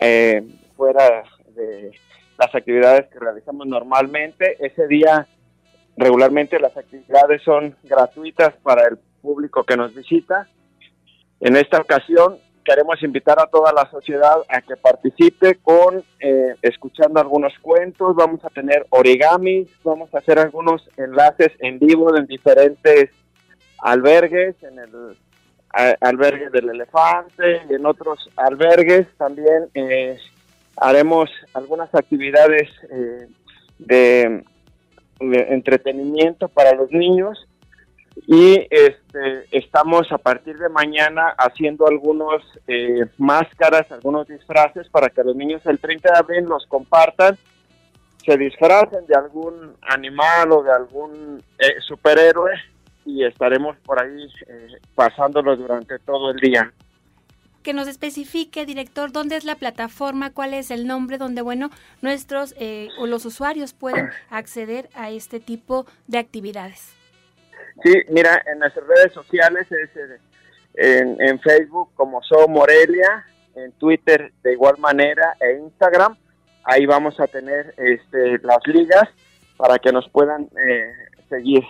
eh, fuera de las actividades que realizamos normalmente. Ese día regularmente las actividades son gratuitas para el público que nos visita. En esta ocasión queremos invitar a toda la sociedad a que participe con eh, escuchando algunos cuentos, vamos a tener origamis, vamos a hacer algunos enlaces en vivo en diferentes albergues, en el albergue del elefante en otros albergues también eh, haremos algunas actividades eh, de, entretenimiento para los niños y este, estamos a partir de mañana haciendo algunos eh, máscaras, algunos disfraces para que los niños el 30 de abril los compartan, se disfracen de algún animal o de algún superhéroe y estaremos por ahí eh, pasándolo durante todo el día. Que nos especifique, director, dónde es la plataforma, cuál es el nombre donde, bueno, nuestros eh, o los usuarios pueden acceder a este tipo de actividades. Sí, mira, en nuestras redes sociales es eh, en, en Facebook como So Morelia, en Twitter de igual manera e Instagram. Ahí vamos a tener este, las ligas para que nos puedan seguir.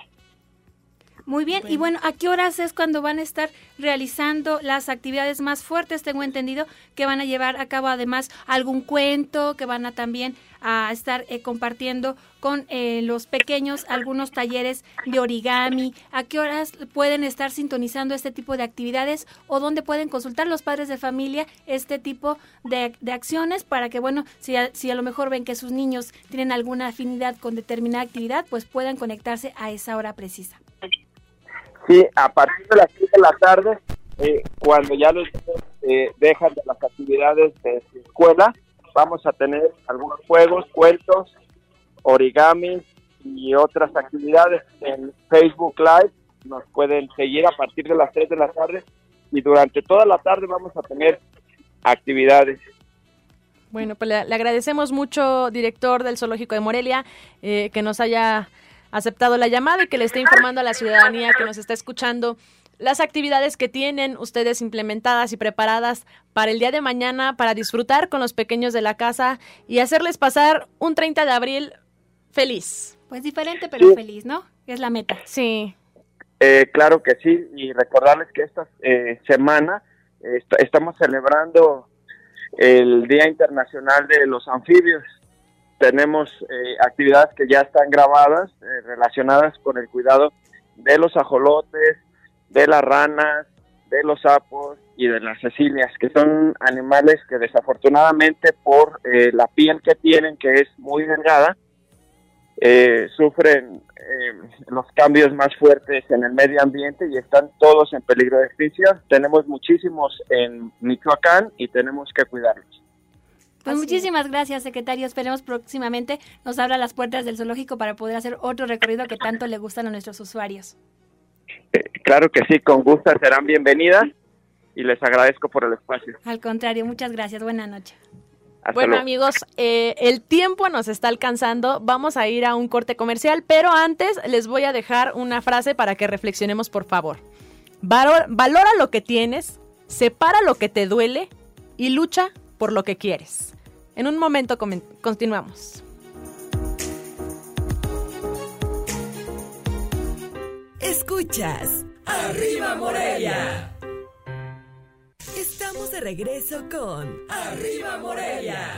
Muy bien, y bueno, ¿a qué horas es cuando van a estar realizando las actividades más fuertes? Tengo entendido que van a llevar a cabo además algún cuento, que van a también a estar eh, compartiendo con eh, los pequeños algunos talleres de origami. ¿A qué horas pueden estar sintonizando este tipo de actividades o dónde pueden consultar los padres de familia este tipo de, acciones para que, bueno, si si a lo mejor ven que sus niños tienen alguna afinidad con determinada actividad, pues puedan conectarse a esa hora precisa? Sí, a partir de las 6 de la tarde, eh, cuando ya los niños eh, dejan de las actividades de su escuela, vamos a tener algunos juegos, cuentos, origami y otras actividades en Facebook Live. Nos pueden seguir a partir de las 3 de la tarde y durante toda la tarde vamos a tener actividades. Bueno, pues le, agradecemos mucho, director del Zoológico de Morelia, eh, que nos haya aceptado la llamada y que le esté informando a la ciudadanía que nos está escuchando las actividades que tienen ustedes implementadas y preparadas para el día de mañana para disfrutar con los pequeños de la casa y hacerles pasar un 30 de abril feliz. Pues diferente pero feliz, ¿no? Es la meta. Sí. Eh, claro que sí, y recordarles que esta eh, semana estamos celebrando el Día Internacional de los Anfibios tenemos eh, actividades que ya están grabadas eh, relacionadas con el cuidado de los ajolotes, de las ranas, de los sapos y de las cecilias, que son animales que desafortunadamente por eh, la piel que tienen, que es muy delgada, sufren los cambios más fuertes en el medio ambiente y están todos en peligro de extinción. Tenemos muchísimos en Michoacán y tenemos que cuidarlos. Pues muchísimas gracias, secretario. Esperemos próximamente nos abra las puertas del zoológico para poder hacer otro recorrido que tanto le gustan a nuestros usuarios. Eh, claro que sí, con gusto serán bienvenidas y les agradezco por el espacio. Al contrario, muchas gracias. Buenas noches. bueno amigos, eh, el tiempo nos está alcanzando, vamos a ir a un corte comercial, pero antes les voy a dejar una frase para que reflexionemos por favor. valora lo que tienes, separa lo que te duele y lucha por lo que quieres. En un momento continuamos. Escuchas. Arriba Morelia. Estamos de regreso con Arriba Morelia.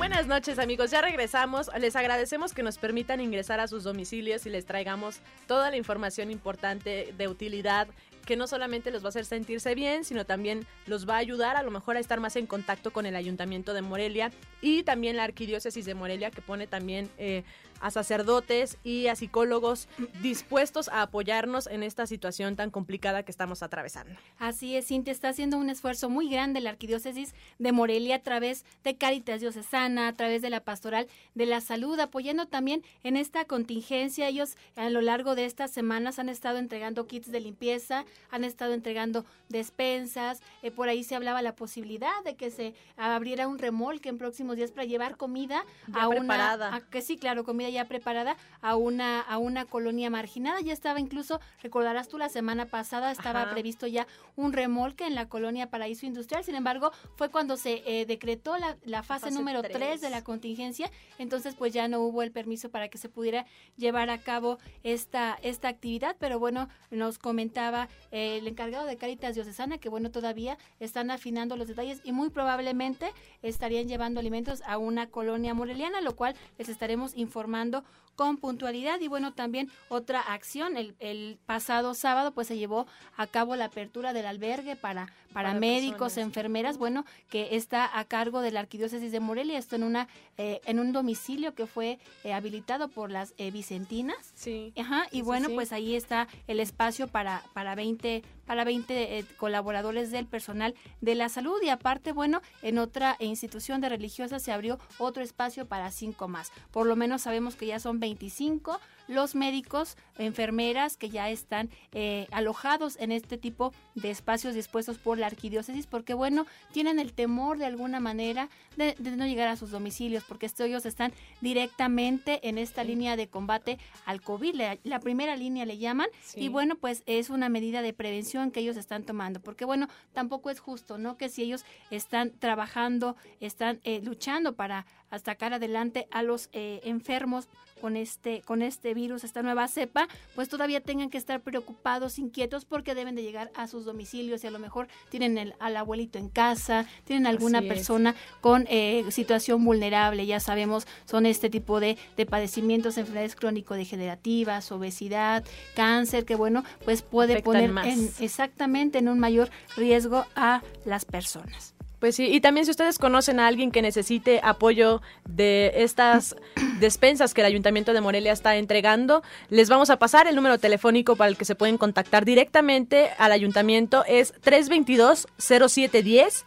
Buenas noches amigos, ya regresamos. Les agradecemos que nos permitan ingresar a sus domicilios y les traigamos toda la información importante de utilidad que no solamente los va a hacer sentirse bien, sino también los va a ayudar a lo mejor a estar más en contacto con el Ayuntamiento de Morelia y también la Arquidiócesis de Morelia que pone también eh, a sacerdotes y a psicólogos dispuestos a apoyarnos en esta situación tan complicada que estamos atravesando. Así es, Cintia, está haciendo un esfuerzo muy grande la Arquidiócesis de Morelia a través de Caritas Diocesana, a través de la Pastoral de la Salud, apoyando también en esta contingencia. Ellos a lo largo de estas semanas han estado entregando kits de limpieza, han estado entregando despensas, eh, por ahí se hablaba la posibilidad de que se abriera un remolque en próximos días para llevar comida a preparada. una... que sí, claro, comida ya preparada a una, a una colonia marginada. Ya estaba incluso, recordarás tú, la semana pasada estaba previsto ya un remolque en la colonia Paraíso Industrial. Sin embargo, fue cuando se eh, decretó la, fase, número 3 de la contingencia. Entonces, pues ya no hubo el permiso para que se pudiera llevar a cabo esta, esta actividad. Pero bueno, nos comentaba eh, el encargado de Caritas Diocesana que bueno, todavía están afinando los detalles y muy probablemente estarían llevando alimentos a una colonia moreliana, lo cual les estaremos informando formando con puntualidad y bueno también otra acción. El, pasado sábado pues se llevó a cabo la apertura del albergue para para, médicos enfermeras bueno que está a cargo de la arquidiócesis de Morelia esto en una eh, en un domicilio que fue eh, habilitado por las eh, vicentinas. Sí. Ajá y bueno pues ahí está el espacio para para 20 para 20 colaboradores del personal de la salud. Y aparte bueno en otra institución de religiosas se abrió otro espacio para cinco más. Por lo menos sabemos que ya son 25 los médicos, enfermeras que ya están eh, alojados en este tipo de espacios dispuestos por la arquidiócesis, porque bueno, tienen el temor de alguna manera de, no llegar a sus domicilios, porque ellos están directamente en esta línea de combate al COVID, la, primera línea le llaman, y bueno, pues es una medida de prevención que ellos están tomando, porque bueno, tampoco es justo, ¿no? Que si ellos están trabajando, están eh, luchando para sacar adelante a los eh, enfermos con este, con este virus, esta nueva cepa, pues todavía tengan que estar preocupados, inquietos, porque deben de llegar a sus domicilios y a lo mejor tienen el, al abuelito en casa, tienen alguna persona con eh, situación vulnerable, ya sabemos, son este tipo de, de padecimientos, enfermedades crónico-degenerativas, obesidad, cáncer, que bueno, pues puede poner en, exactamente en un mayor riesgo a las personas. Pues sí, y también si ustedes conocen a alguien que necesite apoyo de estas despensas que el Ayuntamiento de Morelia está entregando, les vamos a pasar el número telefónico para el que se pueden contactar directamente al ayuntamiento es 322-0710,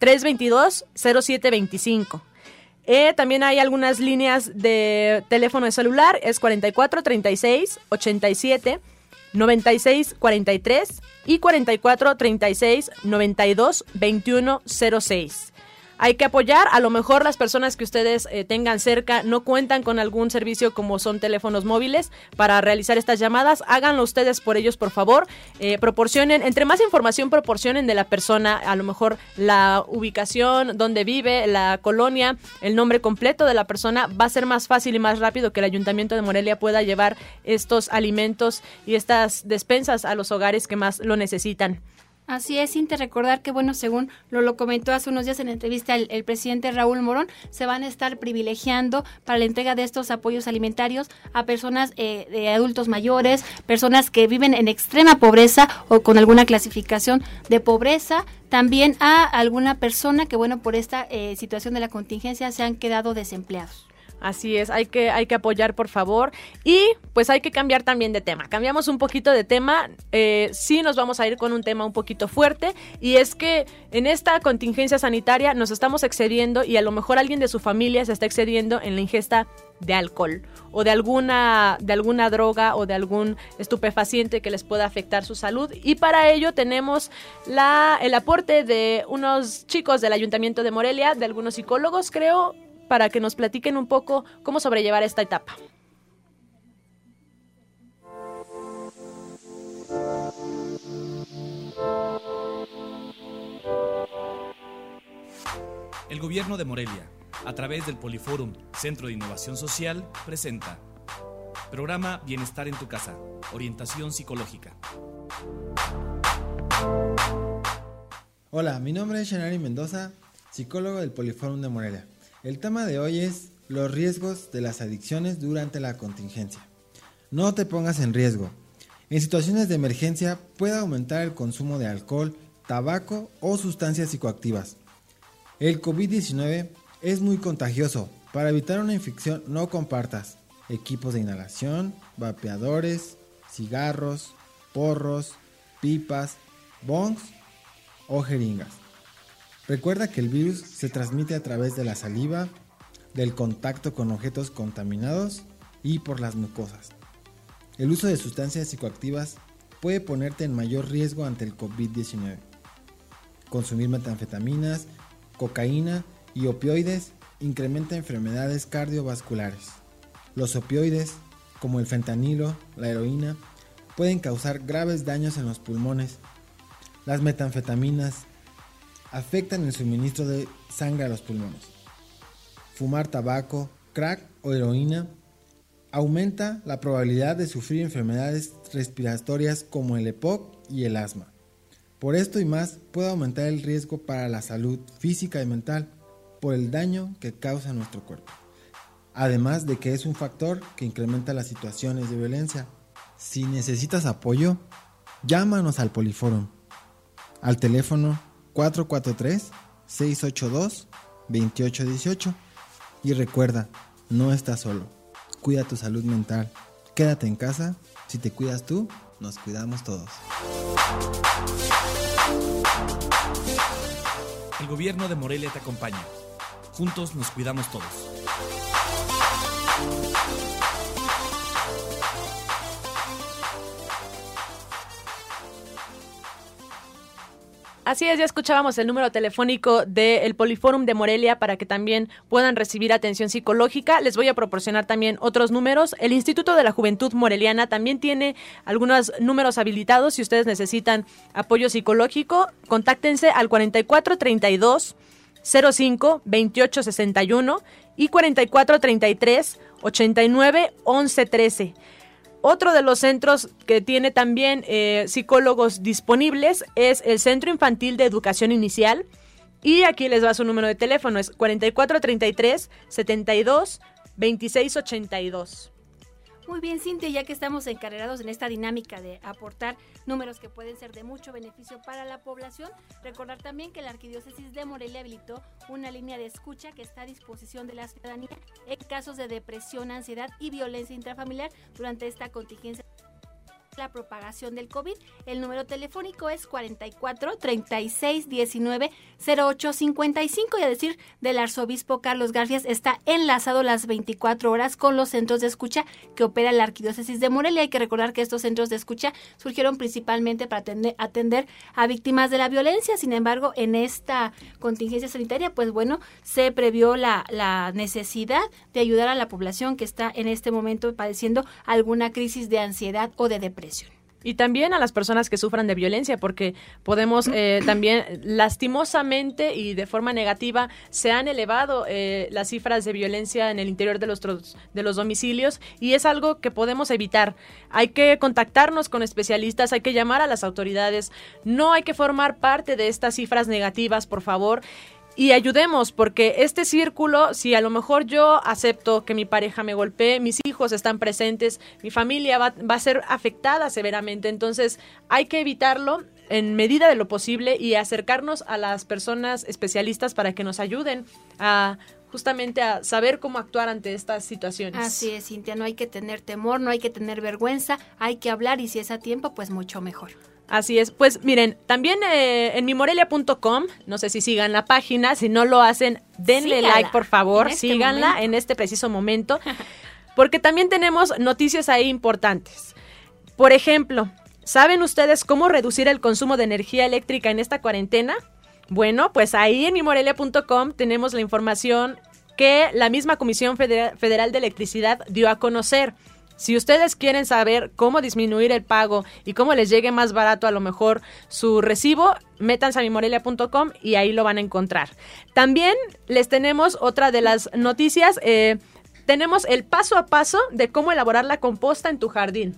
322-0725. Eh, también hay algunas líneas de teléfono de celular, es 44 36 87 96 43 y 44 36 92 21 06 hay que apoyar. A lo mejor las personas que ustedes eh, tengan cerca no cuentan con algún servicio como son teléfonos móviles para realizar estas llamadas. Háganlo ustedes por ellos, por favor. Eh, proporcionen, entre más información proporcionen de la persona, a lo mejor la ubicación, dónde vive, la colonia, el nombre completo de la persona, va a ser más fácil y más rápido que el Ayuntamiento de Morelia pueda llevar estos alimentos y estas despensas a los hogares que más lo necesitan. Así es, sin recordar que, bueno, según lo, lo comentó hace unos días en entrevista el, presidente Raúl Morón, se van a estar privilegiando para la entrega de estos apoyos alimentarios a personas eh, de adultos mayores, personas que viven en extrema pobreza o con alguna clasificación de pobreza, también a alguna persona que, bueno, por esta eh, situación de la contingencia se han quedado desempleados. Así es, hay que, hay que apoyar por favor y pues hay que cambiar también de tema. Cambiamos un poquito de tema, eh, sí nos vamos a ir con un tema un poquito fuerte y es que en esta contingencia sanitaria nos estamos excediendo y a lo mejor alguien de su familia se está excediendo en la ingesta de alcohol o de alguna, de alguna droga o de algún estupefaciente que les pueda afectar su salud. Y para ello tenemos la, el aporte de unos chicos del Ayuntamiento de Morelia, de algunos psicólogos, creo, para que nos platiquen un poco cómo sobrellevar esta etapa. El gobierno de Morelia, a través del Poliforum Centro de Innovación Social, presenta Programa Bienestar en tu casa, orientación psicológica. Hola, mi nombre es Shanari Mendoza, psicólogo del Poliforum de Morelia. El tema de hoy es los riesgos de las adicciones durante la contingencia. No te pongas en riesgo. En situaciones de emergencia puede aumentar el consumo de alcohol, tabaco o sustancias psicoactivas. El COVID-19 es muy contagioso. Para evitar una infección no compartas equipos de inhalación, vapeadores, cigarros, porros, pipas, bongs o jeringas. Recuerda que el virus se transmite a través de la saliva, del contacto con objetos contaminados y por las mucosas. El uso de sustancias psicoactivas puede ponerte en mayor riesgo ante el COVID-19. Consumir metanfetaminas, cocaína y opioides incrementa enfermedades cardiovasculares. Los opioides, como el fentanilo, la heroína, pueden causar graves daños en los pulmones. Las metanfetaminas afectan el suministro de sangre a los pulmones. Fumar tabaco, crack o heroína aumenta la probabilidad de sufrir enfermedades respiratorias como el EPOC y el asma. Por esto y más puede aumentar el riesgo para la salud física y mental por el daño que causa nuestro cuerpo. Además de que es un factor que incrementa las situaciones de violencia. Si necesitas apoyo, llámanos al Poliforum al teléfono 443-682-2818 y recuerda, no estás solo. Cuida tu salud mental. Quédate en casa. Si te cuidas tú, nos cuidamos todos. El gobierno de Morelia te acompaña. Juntos nos cuidamos todos. Así es, ya escuchábamos el número telefónico del Poliforum de Morelia para que también puedan recibir atención psicológica. Les voy a proporcionar también otros números. El Instituto de la Juventud Moreliana también tiene algunos números habilitados. Si ustedes necesitan apoyo psicológico, contáctense al 4432 05 2861 y 4433 89 11 13. Otro de los centros que tiene también eh, psicólogos disponibles es el Centro Infantil de Educación Inicial. Y aquí les va su número de teléfono, es 4433 72 2682. Muy bien, Cintia, ya que estamos encarregados en esta dinámica de aportar números que pueden ser de mucho beneficio para la población, recordar también que la Arquidiócesis de Morelia habilitó una línea de escucha que está a disposición de la ciudadanía en casos de depresión, ansiedad y violencia intrafamiliar durante esta contingencia la propagación del COVID. El número telefónico es 44 36 19 08 55 y a decir del arzobispo Carlos Garfias está enlazado las 24 horas con los centros de escucha que opera la arquidiócesis de Morelia. Hay que recordar que estos centros de escucha surgieron principalmente para atender, atender a víctimas de la violencia. Sin embargo, en esta contingencia sanitaria, pues bueno, se previó la, la necesidad de ayudar a la población que está en este momento padeciendo alguna crisis de ansiedad o de depresión. Y también a las personas que sufran de violencia, porque podemos eh, también, lastimosamente y de forma negativa, se han elevado eh, las cifras de violencia en el interior de los, de los domicilios y es algo que podemos evitar. Hay que contactarnos con especialistas, hay que llamar a las autoridades, no hay que formar parte de estas cifras negativas, por favor y ayudemos, porque este círculo, si a lo mejor yo acepto que mi pareja me golpee, mis hijos están presentes, mi familia va, va a ser afectada severamente, entonces hay que evitarlo en medida de lo posible y acercarnos a las personas especialistas para que nos ayuden a justamente a saber cómo actuar ante estas situaciones. Así es, Cintia, no hay que tener temor, no hay que tener vergüenza, hay que hablar y si es a tiempo, pues mucho mejor. Así es. Pues miren, también eh, en mimorelia.com, no sé si sigan la página, si no lo hacen, denle like por favor, este síganla en este preciso momento, porque también tenemos noticias ahí importantes. Por ejemplo, ¿saben ustedes cómo reducir el consumo de energía eléctrica en esta cuarentena? Bueno, pues ahí en mimorelia.com tenemos la información que la misma Comisión Federal de Electricidad dio a conocer. Si ustedes quieren saber cómo disminuir el pago y cómo les llegue más barato a lo mejor su recibo, métanse a mimorelia.com y ahí lo van a encontrar. También les tenemos otra de las noticias. Eh, tenemos el paso a paso de cómo elaborar la composta en tu jardín.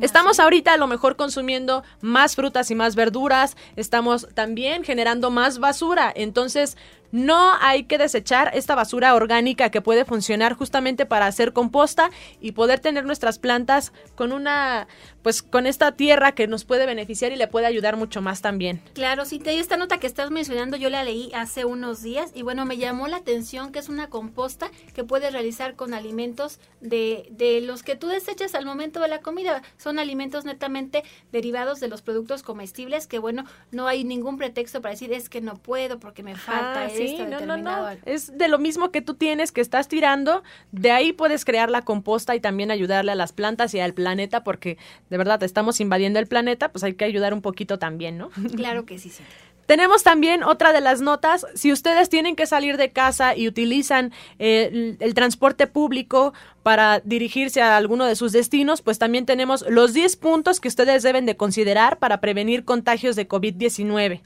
Estamos ahorita a lo mejor consumiendo más frutas y más verduras, estamos también generando más basura, entonces no hay que desechar esta basura orgánica que puede funcionar justamente para hacer composta y poder tener nuestras plantas con una, pues con esta tierra que nos puede beneficiar y le puede ayudar mucho más también. Claro, sí, te esta nota que estás mencionando yo la leí hace unos días y bueno, me llamó la atención que es una composta que puedes realizar con alimentos de, de los que tú desechas al momento de la comida. Son alimentos netamente derivados de los productos comestibles que bueno, no hay ningún pretexto para decir es que no puedo porque me falta sí, no, no, no. Es de lo mismo que tú tienes que estás tirando, de ahí puedes crear la composta y también ayudarle a las plantas y al planeta, porque de verdad estamos invadiendo el planeta, pues hay que ayudar un poquito también, ¿no? Claro que sí, sí. Tenemos también otra de las notas, si ustedes tienen que salir de casa y utilizan eh, el, transporte público para dirigirse a alguno de sus destinos, pues también tenemos los 10 puntos que ustedes deben de considerar para prevenir contagios de COVID-19.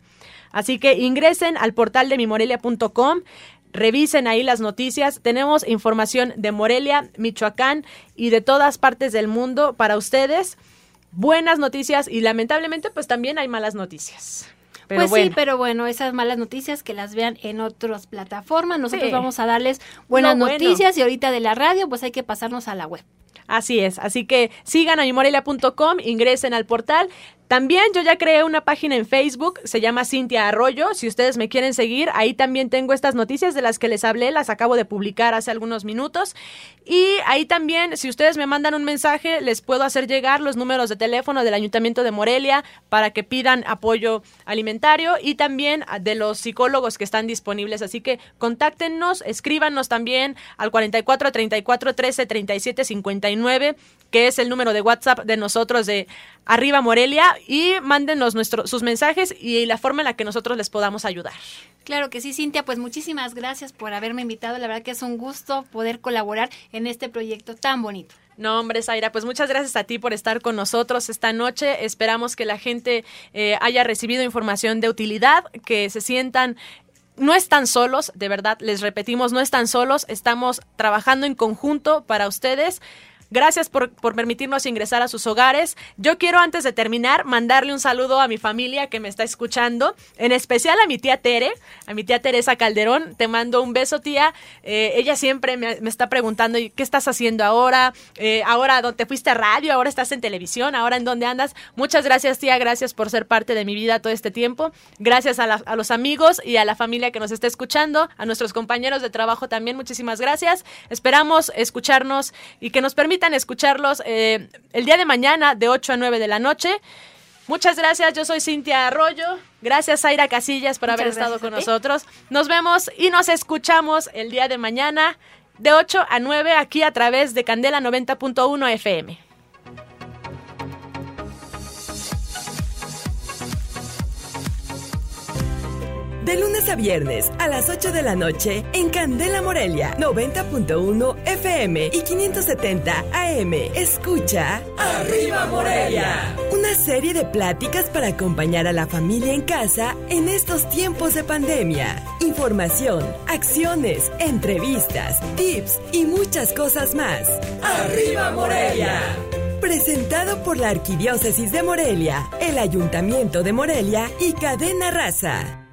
Así que ingresen al portal de mimorelia.com. Revisen ahí las noticias. Tenemos información de Morelia, Michoacán y de todas partes del mundo para ustedes. Buenas noticias y lamentablemente pues también hay malas noticias. pues sí, pero bueno, esas malas noticias que las vean en otras plataformas. Nosotros vamos a darles buenas noticias y ahorita de la radio pues hay que pasarnos a la web. Así es, así que sigan a mimorelia.com, ingresen al portal, también yo ya creé una página en Facebook, se llama Cintia Arroyo. Si ustedes me quieren seguir, ahí también tengo estas noticias de las que les hablé, las acabo de publicar hace algunos minutos. Y ahí también, si ustedes me mandan un mensaje, les puedo hacer llegar los números de teléfono del Ayuntamiento de Morelia para que pidan apoyo alimentario y también de los psicólogos que están disponibles. Así que contáctenos, escríbanos también al 44 34 13 37 59 que es el número de WhatsApp de nosotros de Arriba Morelia, y mándenos nuestro, sus mensajes y la forma en la que nosotros les podamos ayudar. Claro que sí, Cintia, pues muchísimas gracias por haberme invitado. La verdad que es un gusto poder colaborar en este proyecto tan bonito. No, hombre, Zaira, pues muchas gracias a ti por estar con nosotros esta noche. Esperamos que la gente eh, haya recibido información de utilidad, que se sientan no están solos, de verdad, les repetimos, no están solos, estamos trabajando en conjunto para ustedes. Gracias por, permitirnos ingresar a sus hogares. Yo quiero antes de terminar mandarle un saludo a mi familia que me está escuchando, en especial a mi tía Tere, a mi tía Teresa Calderón. Te mando un beso, tía. Eh, ella siempre me, está preguntando, ¿qué estás haciendo ahora? Eh, ahora, ¿te fuiste a radio? ¿Ahora estás en televisión? ¿Ahora en dónde andas? Muchas gracias, tía. Gracias por ser parte de mi vida todo este tiempo. Gracias a, a los amigos y a la familia que nos está escuchando, a nuestros compañeros de trabajo también. Muchísimas gracias. Esperamos escucharnos y que nos escucharlos eh, el día de mañana de 8 a 9 de la noche. Muchas gracias, yo soy Cintia Arroyo. Gracias, Zaira Casillas, por haber estado con nosotros. Nos vemos y nos escuchamos el día de mañana de 8 a 9 aquí a través de Candela 90.1 FM. De lunes a viernes a las 8 de la noche en Candela Morelia, 90.1 FM y 570 AM. Escucha Arriba Morelia. Una serie de pláticas para acompañar a la familia en casa en estos tiempos de pandemia. Información, acciones, entrevistas, tips y muchas cosas más. Arriba Morelia presentado por la Arquidiócesis de Morelia, el Ayuntamiento de Morelia y Cadena Raza.